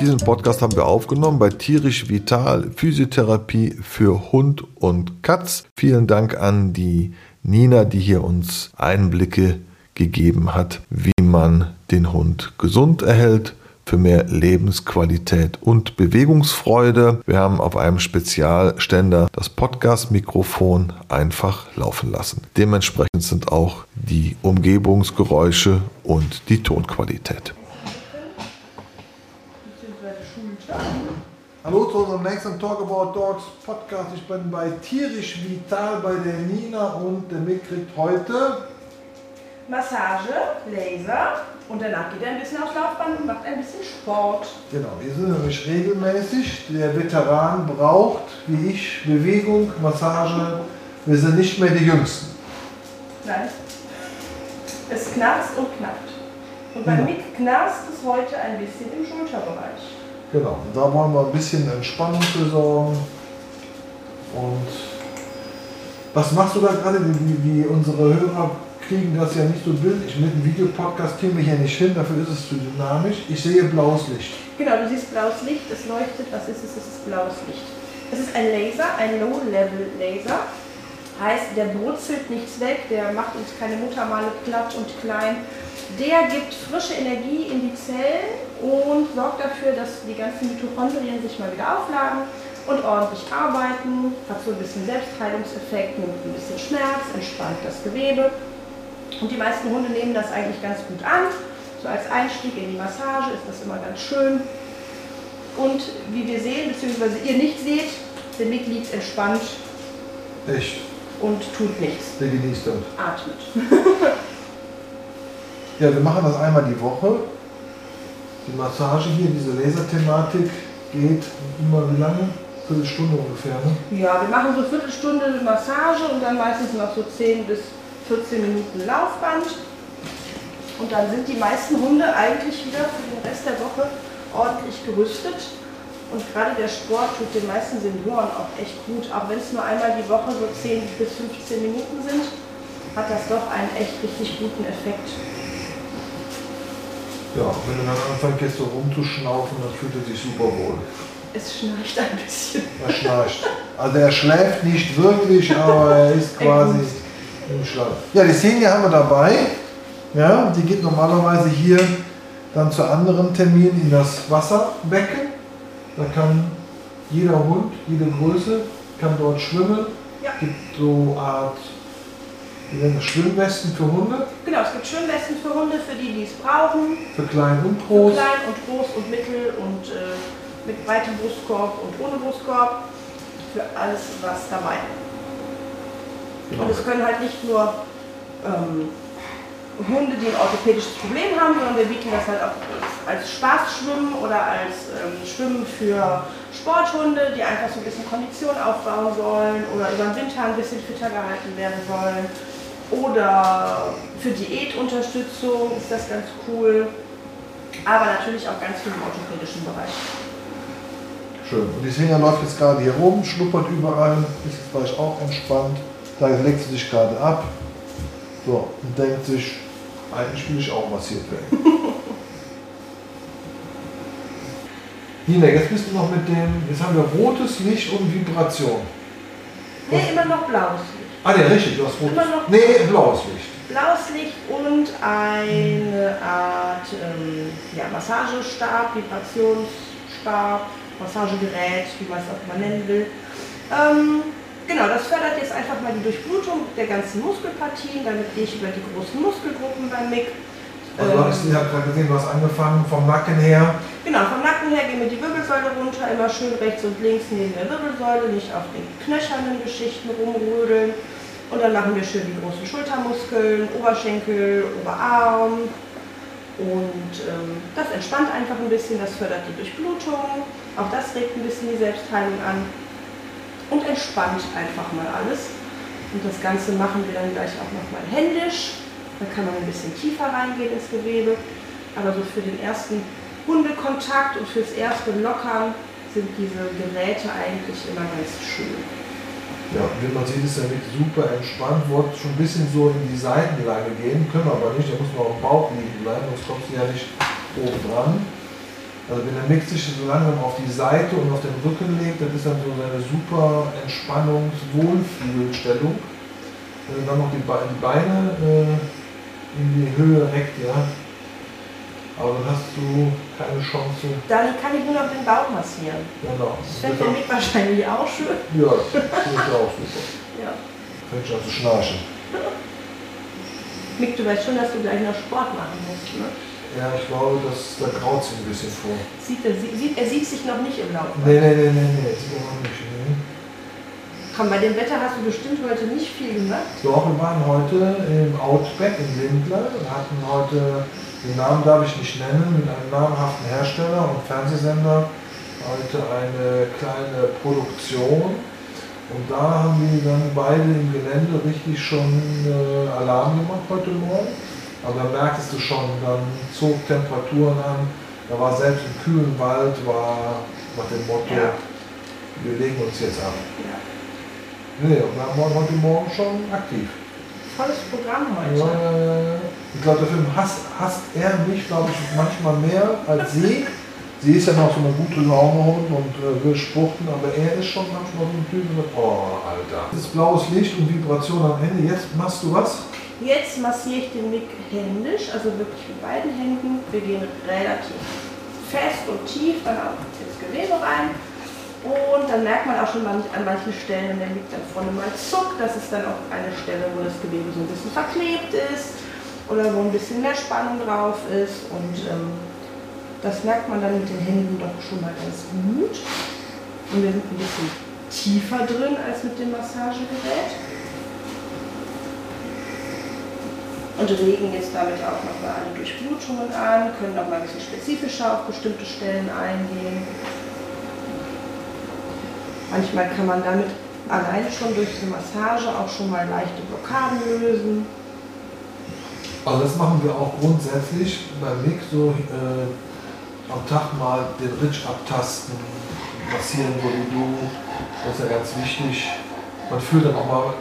Diesen Podcast haben wir aufgenommen bei Tierisch Vital Physiotherapie für Hund und Katz. Vielen Dank an die Nina, die hier uns Einblicke gegeben hat, wie man den Hund gesund erhält für mehr Lebensqualität und Bewegungsfreude. Wir haben auf einem Spezialständer das Podcast-Mikrofon einfach laufen lassen. Dementsprechend sind auch die Umgebungsgeräusche und die Tonqualität. Hallo zu unserem nächsten Talk About Dogs Podcast. Ich bin bei Tierisch Vital bei der Nina und der Mick kriegt heute Massage, Laser und danach geht er ein bisschen aufs Laufband und macht ein bisschen Sport. Genau, wir sind nämlich regelmäßig. Der Veteran braucht, wie ich, Bewegung, Massage. Wir sind nicht mehr die Jüngsten. Nein. Es knarzt und knackt. Und bei Ja. Mick knarzt es heute ein bisschen im Schulterbereich. Genau, und da wollen wir ein bisschen Entspannung besorgen. Und was machst du da gerade? Wie, wie unsere Hörer kriegen das ja nicht so bildlich. Mit dem Videopodcast kriegen wir hier nicht hin, dafür ist es zu dynamisch. Ich sehe blaues Licht. Genau, du siehst blaues Licht, es leuchtet. Was ist es? Es ist blaues Licht. Es ist ein Laser, ein Low-Level-Laser. Heißt, der brutzelt nichts weg, der macht uns keine Muttermale platt und klein. Der gibt frische Energie in die Zellen und sorgt dafür, dass die ganzen Mitochondrien sich mal wieder aufladen und ordentlich arbeiten. Hat so ein bisschen Selbstheilungseffekt, nimmt ein bisschen Schmerz, entspannt das Gewebe. Und die meisten Hunde nehmen das eigentlich ganz gut an. So als Einstieg in die Massage ist das immer ganz schön. Und wie wir sehen, beziehungsweise ihr nicht seht, der Mick liegt entspannt Echt, und tut nichts. der genießt das. Atmet. Ja, wir machen das einmal die Woche. Die Massage hier, diese Laserthematik geht immer wie lange? Viertelstunde ungefähr, ne? Ja, wir machen so eine Viertelstunde Massage und dann meistens noch so 10 bis 14 Minuten Laufband. Und dann sind die meisten Hunde eigentlich wieder für den Rest der Woche ordentlich gerüstet. Und gerade der Sport tut den meisten Senioren auch echt gut. Auch wenn es nur einmal die Woche so 10 bis 15 Minuten sind, hat das doch einen echt richtig guten Effekt. Ja, wenn du dann anfängst jetzt so rumzuschnaufen, dann fühlt er sich super wohl. Es schnarcht ein bisschen. Er schnarcht. Also er schläft nicht wirklich, aber er ist quasi im. Ja, die Szene haben wir dabei. Ja, die geht normalerweise hier dann zu anderen Terminen in das Wasserbecken. Da kann jeder Hund, jede Größe, kann dort schwimmen. Ja. gibt so Art Schwimmwesten für Hunde, Genau, es gibt Schwimmwesten für Hunde, für die, die es brauchen. für klein und Für groß. klein und groß und mittel und äh, mit weitem Brustkorb und ohne Brustkorb. Für alles was dabei. Genau. Und es können halt nicht nur ähm, Hunde, die ein orthopädisches Problem haben, sondern wir bieten das halt auch als Spaßschwimmen oder als ähm, Schwimmen für Sporthunde, die einfach so ein bisschen Kondition aufbauen sollen oder über den Winter ein bisschen fitter gehalten werden wollen. Oder für Diätunterstützung ist das ganz cool. Aber natürlich auch ganz viel im orthopädischen Bereich. Schön. Und die Svenja läuft jetzt gerade hier rum, schnuppert überall, ist jetzt gleich auch entspannt. Da legt sie sich gerade ab. So, und denkt sich, eigentlich will ich auch massiert werden. Nina, jetzt bist du noch mit dem, jetzt haben wir rotes Licht und Vibration. Nee, immer noch blaues Licht. Ah ne, richtig, du hast rotes. Immer noch- Nee, blaues Licht. Blaues Licht und eine Art ähm, ja, Massagestab, Vibrationsstab, Massagegerät, wie man es auch immer nennen will. Ähm, genau, das fördert jetzt einfach mal die Durchblutung der ganzen Muskelpartien. Damit gehe ich über die großen Muskelgruppen beim MIG. Also Ähm, ja gerade gesehen, du hast angefangen vom Nacken her. Genau, vom Nacken her gehen wir die Wirbelsäule runter, immer schön rechts und links neben der Wirbelsäule, nicht auf den knöchernen Geschichten rumrödeln. Und dann machen wir schön die großen Schultermuskeln, Oberschenkel, Oberarm. Und ähm, das entspannt einfach ein bisschen, das fördert die Durchblutung. Auch das regt ein bisschen die Selbstheilung an. Und entspannt einfach mal alles. Und das Ganze machen wir dann gleich auch nochmal händisch. Da kann man ein bisschen tiefer reingehen ins Gewebe. Aber so für den ersten Hundekontakt und fürs erste Lockern sind diese Geräte eigentlich immer ganz schön. Ja, wie man sieht, ist der Mix super entspannt. Wollte schon ein bisschen so in die Seitenlage gehen, können aber nicht. Da muss man auf dem Bauch liegen bleiben, sonst kommst du ja nicht oben dran. Also wenn der Mix sich so langsam auf die Seite und auf den Rücken legt, das ist dann so eine super Entspannungs-Wohlfühlstellung. Wenn du dann noch die, Beine äh, in die Höhe reckt, ja, aber dann hast du keine Chance. Dann kann ich nur noch den Bauch massieren. Genau. Das fände der Mick wahrscheinlich auch schön. Ja, das finde ich auch super. Ja. Fängt schon an zu schnarchen. Mick, du weißt schon, dass du gleich noch Sport machen musst, ne? Ja, ich glaube, dass, da graut sich ein bisschen vor. Sieht er, sieht, er sieht sich noch nicht im Lauf. Nee, nee, nee, nee, nee, sieht er noch nicht. Nee. Komm, bei dem Wetter hast du bestimmt heute nicht viel gemacht. Doch, wir waren heute im Outback in Lindler und hatten heute den Namen darf ich nicht nennen, mit einem namhaften Hersteller und Fernsehsender heute eine kleine Produktion. Und da haben die dann beide im Gelände richtig schon äh, Alarm gemacht heute Morgen. Aber da merktest du schon, dann zog Temperaturen an. Da war selbst im kühlen Wald, war nach dem Motto, ja. wir legen uns jetzt ab. Ja. Nee, und wir waren heute Morgen schon aktiv volles Programm heute. Ja, ich glaube, dafür hasst, hasst er mich, glaube ich, manchmal mehr als sie. Sie ist ja noch so eine gute Laune und äh, will spruchten, aber er ist schon manchmal so ein Typ, der sagt, oh, Alter. Das blaues Licht und Vibration am Ende. Jetzt machst du was? Jetzt massiere ich den Mick händisch, also wirklich mit beiden Händen. Wir gehen relativ fest und tief dann auch ins Gewebe rein und dann merkt man auch schon an manchen Stellen, wenn der liegt dann vorne mal zuckt. Das ist dann auch eine Stelle, wo das Gewebe so ein bisschen verklebt ist oder wo ein bisschen mehr Spannung drauf ist. Und ähm, das merkt man dann mit den Händen doch schon mal ganz gut. Und wir sind ein bisschen tiefer drin als mit dem Massagegerät. Und regen jetzt damit auch nochmal alle Durchblutungen an, können noch mal ein bisschen spezifischer auf bestimmte Stellen eingehen. Manchmal kann man damit allein schon durch die Massage auch schon mal leichte Blockaden lösen. Also das machen wir auch grundsätzlich beim Mix so äh, am Tag mal den Ritsch abtasten, massieren wo du. Das ist ja ganz wichtig. Man fühlt dann auch mal,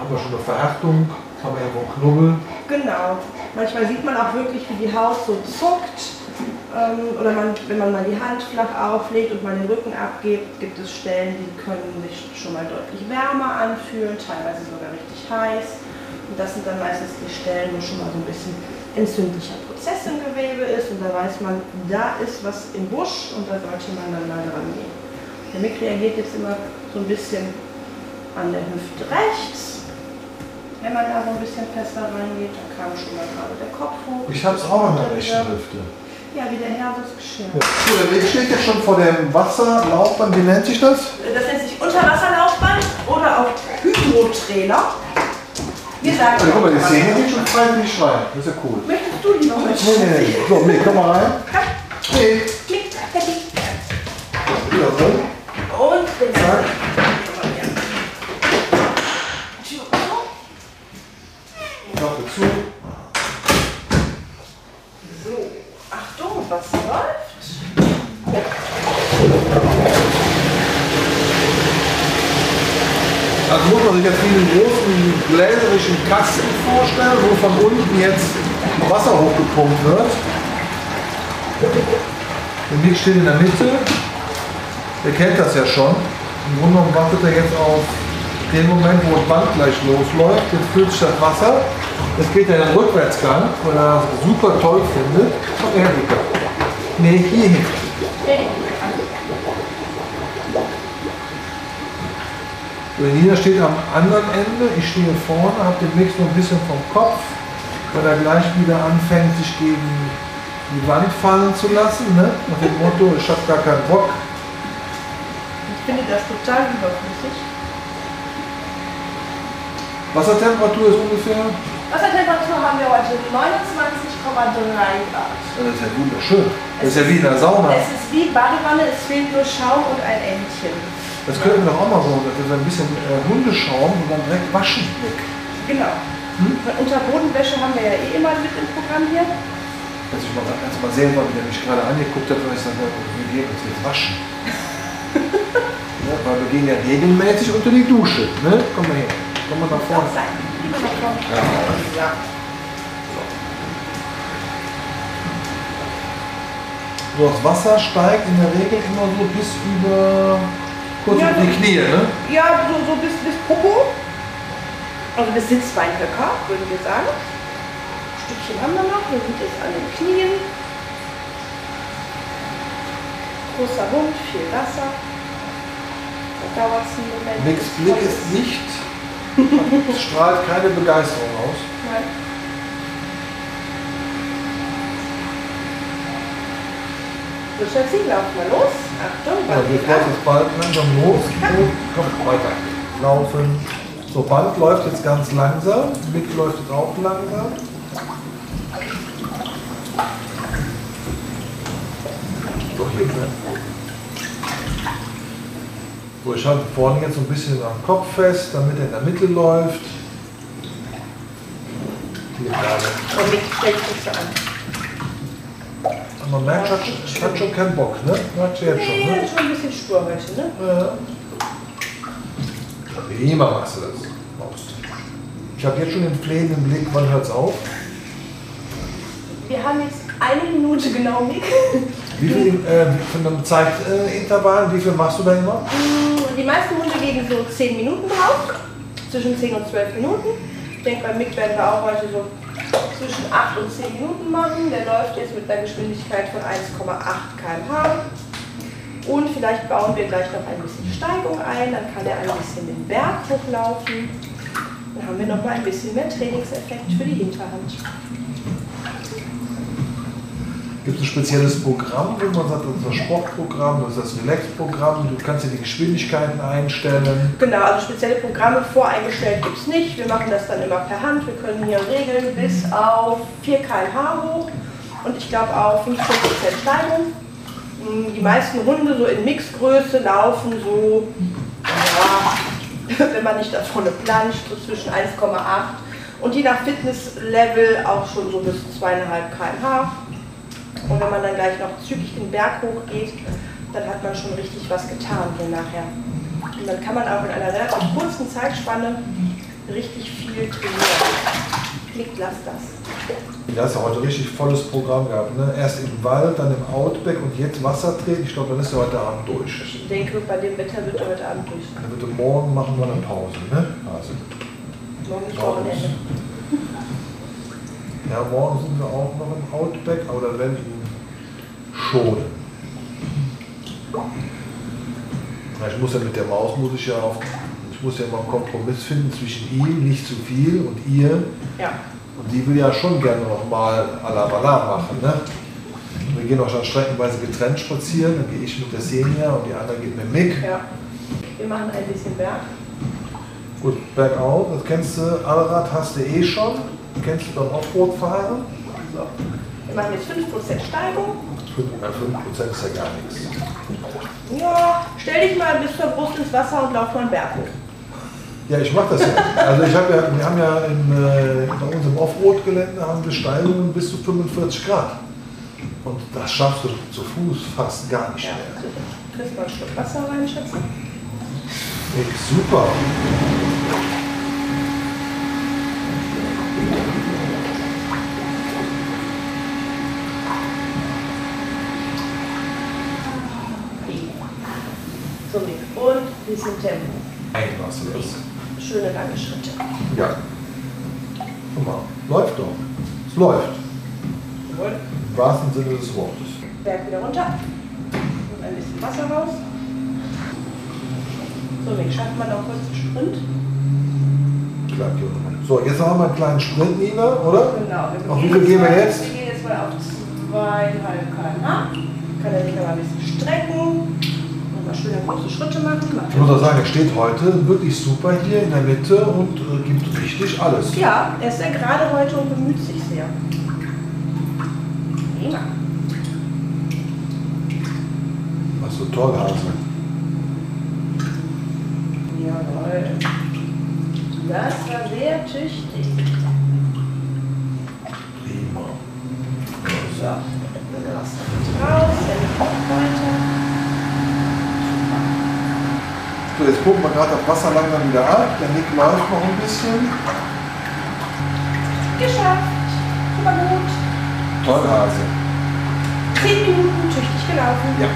haben wir schon eine Verhärtung, haben wir irgendwo einen Knubbel. Genau. Manchmal sieht man auch wirklich, wie die Haut so zuckt ähm, oder man, wenn man mal die Hand flach auflegt und mal den Rücken abgibt, gibt es Stellen, die können sich schon mal deutlich wärmer anfühlen, teilweise sogar richtig heiß. Und das sind dann meistens die Stellen, wo schon mal so ein bisschen entzündlicher Prozess im Gewebe ist und da weiß man, da ist was im Busch und da sollte man dann mal dran gehen. Der Mick reagiert jetzt immer so ein bisschen an der Hüfte rechts. Wenn man da so ein bisschen fester reingeht, da kam schon mal gerade der Kopf hoch. Ich habe es auch an der rechten Hüfte. Ja, wie der Herr das Geschirr. Ja. So, der Weg steht jetzt schon vor dem Wasserlaufband. Wie nennt sich das? Das nennt sich Unterwasserlaufband oder auch Hydrotrailer. Wir sagen also, guck mal, die Szene geht schon frei wie Schwein. Das ist ja cool. Möchtest du lieber mit? Nee, nee, nee. So, nee, komm mal rein. Nee. Klick, fertig. Wieder so. Und den Zack. Klappe zu. was läuft. Sich jetzt wie einen großen gläserischen Kasten vorstellen, wo von unten jetzt Wasser hochgepumpt wird. Der Mick steht in der Mitte. Der kennt das ja schon. Im Grunde genommen wartet er jetzt auf den Moment, wo das Band gleich losläuft. Jetzt füllt sich das Wasser. Jetzt geht er in den Rückwärtsgang, weil er das super toll findet. Komm her, Mika. Nee, hier Nina steht am anderen Ende, ich stehe vorne, habe den Mix noch ein bisschen vom Kopf, weil er gleich wieder anfängt, sich gegen die Wand fallen zu lassen, ne? nach dem Motto, ich habe gar keinen Bock. Ich finde das total überflüssig. Wassertemperatur ist ungefähr? Wassertemperatur haben wir heute 29,3 Grad. Das ist ja wunderschön. Das ist ja wie in der Sauna. Es ist wie Badewanne, es fehlt nur Schaum und ein Entchen. Das könnten wir doch auch mal so, dass wir so ein bisschen äh, Hundeschaum und dann direkt waschen weg. Genau. Hm? Unterbodenwäsche haben wir ja eh immer mit im Programm hier. Also ich mal, als mal sehen wollte, der mich gerade angeguckt hat, und ich sage, wir gehen uns jetzt waschen. gehen ja regelmäßig unter die Dusche. Ne? Komm mal her. Komm mal nach vorne. Ja. Ja. So, das Wasser steigt in der Regel immer so bis über kurz Ja, über die Knie, ne? Ja, so, so bis, bis Popo. Also bis Sitzbeinhöcker, würden wir sagen. Ein Stückchen haben wir noch. Wir sind jetzt an den Knien. Großer Hund, viel Wasser. Da dauert es einen Moment. Nix Blick ist nicht, es strahlt keine Begeisterung aus. Nein. So, Schatzi, lauf mal los. Achtung, Ja, geht fährt jetzt bald langsam los. Und komm, weiter. Laufen. So, Band läuft jetzt ganz langsam. Mick läuft jetzt auch langsam. So, hier. So, ich halte vorne jetzt so ein bisschen am Kopf fest, damit er in der Mitte läuft. Hier gerade. Und Mick stellt sich so an. Man merkt, hat, hat schon keinen Bock, ne? Merkt sie jetzt schon, Nee, ne? schon ein bisschen stur heute, ne? Ja. Prima machst du das. Ich habe jetzt schon den flehenden Blick, wann hört's auf? Wir haben jetzt eine Minute genau, Mick. Wie viel äh, von einem Zeitintervall, wie viel machst du da immer? Mm, Die meisten Hunde legen so 10 Minuten drauf, zwischen 10 und 12 Minuten. Ich denke, beim Mick werden wir auch heute so zwischen 8 und 10 Minuten machen. Der läuft jetzt mit einer Geschwindigkeit von 1,8 km/h. Und vielleicht bauen wir gleich noch ein bisschen Steigung ein, dann kann er ein bisschen den Berg hochlaufen. Dann haben wir noch mal ein bisschen mehr Trainingseffekt für die Hinterhand. Gibt es ein spezielles Programm, wo man sagt, das ist das Sportprogramm, das ist das Relax-Programm, du kannst dir die Geschwindigkeiten einstellen. Genau, also spezielle Programme voreingestellt gibt es nicht. Wir machen das dann immer per Hand. Wir können hier regeln bis auf 4 km/h hoch und ich glaube auf 15% Steigung. Mm, Die meisten Hunde so in Mixgröße laufen so, ja, wenn man nicht da vorne planscht, so zwischen 1,8 und je nach Fitnesslevel auch schon so bis 2,5 km/h. Und wenn man dann gleich noch zügig den Berg hochgeht, dann hat man schon richtig was getan hier nachher. Und dann kann man auch in einer relativ kurzen Zeitspanne richtig viel trainieren. Klickt, lass das. Du hast ja heute richtig volles Programm gehabt. Ne? Erst im Wald, dann im Outback und jetzt Wassertreten. Ich glaube, dann ist er heute Abend durch. Ich denke, bei dem Wetter wird er heute Abend durch. Dann wird er morgen machen wir eine Pause. Ne? Also, Morgen ist Wochenende. Ja, morgen sind wir auch noch im Outback, aber dann werden ihn schonen. Ich muss ja mit der Maus, muss ich ja auf, ich muss ja immer einen Kompromiss finden zwischen ihm, nicht zu viel, und ihr. Ja. Und die will ja schon gerne noch mal à la Bala machen. Ne? Wir gehen auch schon streckenweise getrennt spazieren. Dann gehe ich mit der Senia und die andere geht mit Mick. ja. Wir machen ein bisschen Berg. Gut, bergauf, das kennst du, Allrad hast du eh schon. Kennst du beim Offroad-Fahren? Wir machen jetzt 5% Steigung. 5% ist ja gar nichts. Ja, stell dich mal bis zur Brust ins Wasser und lauf mal einen Berg hoch. Ja, ich mache das ja. Also ich hab ja, wir haben ja in, äh, bei uns im Offroad-Gelände haben wir Steigungen bis zu 45 Grad. Und das schaffst du zu Fuß fast gar nicht Ja. mehr. Kriegst mal einen Schluck Wasser rein, Schätze. Super. So, Mick. Bisschen Tempo. Eigentlich machst du das. Schöne lange Schritte. Ja. Guck mal, läuft doch. Es läuft. Jawohl. Im wahrsten Sinne des Wortes. Berg wieder runter. Und ein bisschen Wasser raus. So, Mick, schafft man noch kurz einen Sprint? So, jetzt haben wir einen kleinen Sprint, Nina, oder? Genau. Wir Auf wie viel gehen wir jetzt? Wir gehen jetzt mal auf zweieinhalb km/h. Kann er sich mal ein bisschen strecken. Mal schöne große Schritte machen. Ich muss auch sagen, er steht heute wirklich super hier in der Mitte und äh, gibt richtig alles. Ja, er ist sehr gerade heute und bemüht sich sehr. Prima. Was so toll, Hase. Jawohl. Das war sehr tüchtig. Prima. So, das raus, dann kommt weiter. So, jetzt gucken wir gerade das Wasser langsam wieder ab. Der Nick läuft noch ein bisschen. Geschafft. Super gut. Toll, Hase. Zehn Minuten tüchtig gelaufen. Ja.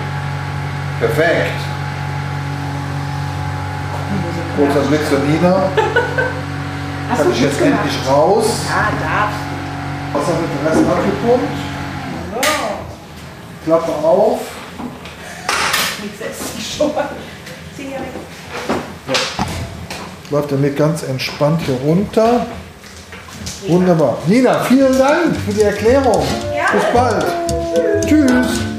Perfekt. Kurzer Blick zur Nina. Hast Kann ich jetzt gemacht. endlich raus. Ja, darf. Wasser wird den Rest abgepumpt. So. Klappe auf. Nichts essen schon mal. Weg. Läuft damit ganz entspannt hier runter. Wunderbar. Nina, vielen Dank für die Erklärung. Bis bald. Tschüss.